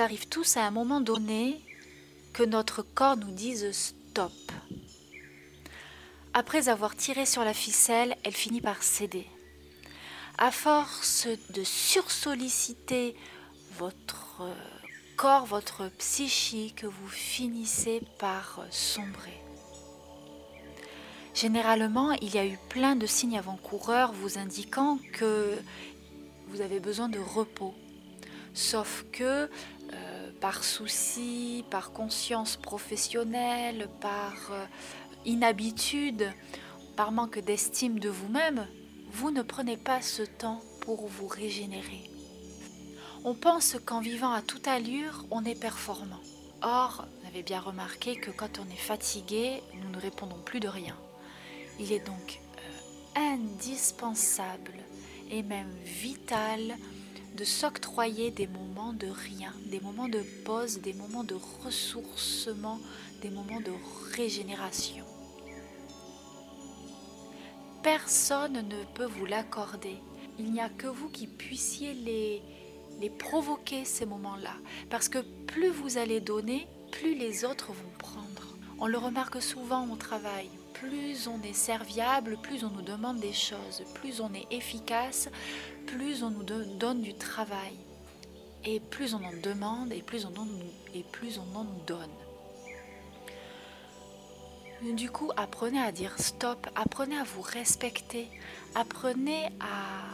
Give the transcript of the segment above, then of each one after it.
Arrive tous à un moment donné que notre corps nous dise stop. Après avoir tiré sur la ficelle, elle finit par céder. À force de sursolliciter votre corps, votre psychique, vous finissez par sombrer. Généralement, il y a eu plein de signes avant-coureurs vous indiquant que vous avez besoin de repos. Sauf que par souci, par conscience professionnelle, par euh, inhabitude, par manque d'estime de vous-même, vous ne prenez pas ce temps pour vous régénérer. On pense qu'en vivant à toute allure, on est performant. Or, vous avez bien remarqué que quand on est fatigué, nous ne répondons plus de rien. Il est donc euh, indispensable et même vital de s'octroyer des moments de rien, des moments de pause, des moments de ressourcement, des moments de régénération. Personne ne peut vous l'accorder. Il n'y a que vous qui puissiez les, les provoquer, ces moments-là. Parce que plus vous allez donner, plus les autres vont prendre. On le remarque souvent au travail. Plus on est serviable, plus on nous demande des choses, plus on est efficace, plus on nous donne du travail. Et plus on en demande et plus on en, donne. Du coup, apprenez à dire stop, apprenez à vous respecter, apprenez à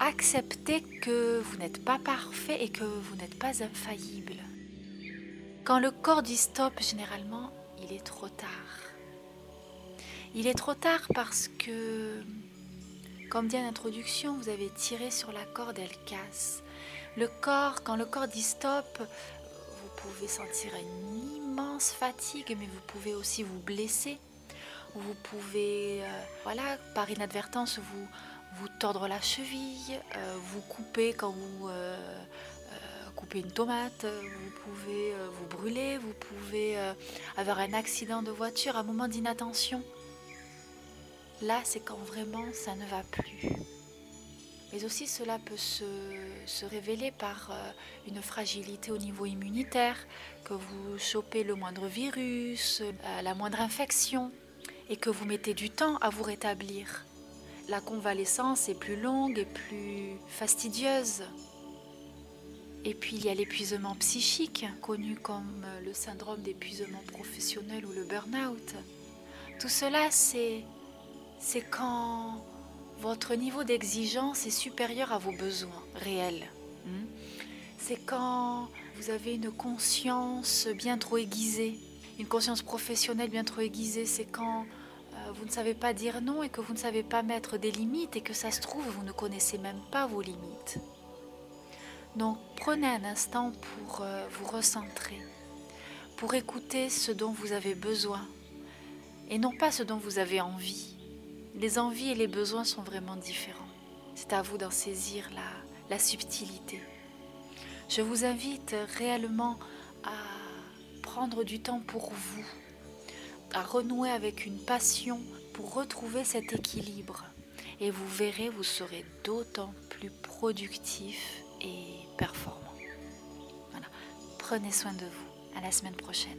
accepter que vous n'êtes pas parfait et que vous n'êtes pas infaillible. Quand le corps dit stop, généralement, il est trop tard. Il est trop tard parce que comme dit en introduction, vous avez tiré sur la corde, elle casse. Le corps, quand le corps dit stop, vous pouvez sentir une immense fatigue, mais vous pouvez aussi vous blesser. Vous pouvez, euh, voilà, par inadvertance, vous, vous tordre la cheville, euh, vous couper quand vous euh, coupez une tomate, vous pouvez vous brûler, vous pouvez avoir un accident de voiture, un moment d'inattention. Là, c'est quand vraiment ça ne va plus. Mais aussi cela peut se, révéler par euh, une fragilité au niveau immunitaire, que vous chopez le moindre virus, euh, la moindre infection, et que vous mettez du temps à vous rétablir. La convalescence est plus longue et plus fastidieuse. Et puis il y a l'épuisement psychique, connu comme euh, le syndrome d'épuisement professionnel ou le burn-out. Tout cela, c'est c'est quand votre niveau d'exigence est supérieur à vos besoins réels. Hmm? C'est quand vous avez une conscience bien trop aiguisée, une conscience professionnelle bien trop aiguisée. C'est quand euh, vous ne savez pas dire non et que vous ne savez pas mettre des limites et que ça se trouve, vous ne connaissez même pas vos limites. Donc prenez un instant pour euh, vous recentrer, pour écouter ce dont vous avez besoin et non pas ce dont vous avez envie les envies et les besoins sont vraiment différents. C'est à vous d'en saisir la, la subtilité. Je vous invite réellement à prendre du temps pour vous, à renouer avec une passion pour retrouver cet équilibre. Et vous verrez, vous serez d'autant plus productif et performant. Voilà. Prenez soin de vous. À la semaine prochaine.